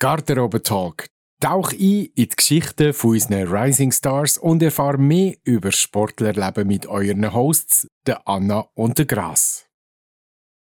Garderobe Talk. Tauch ein in die Geschichten von unseren Rising Stars und erfahre mehr über das Sportlerleben mit euren Hosts, der Anna und der Gras.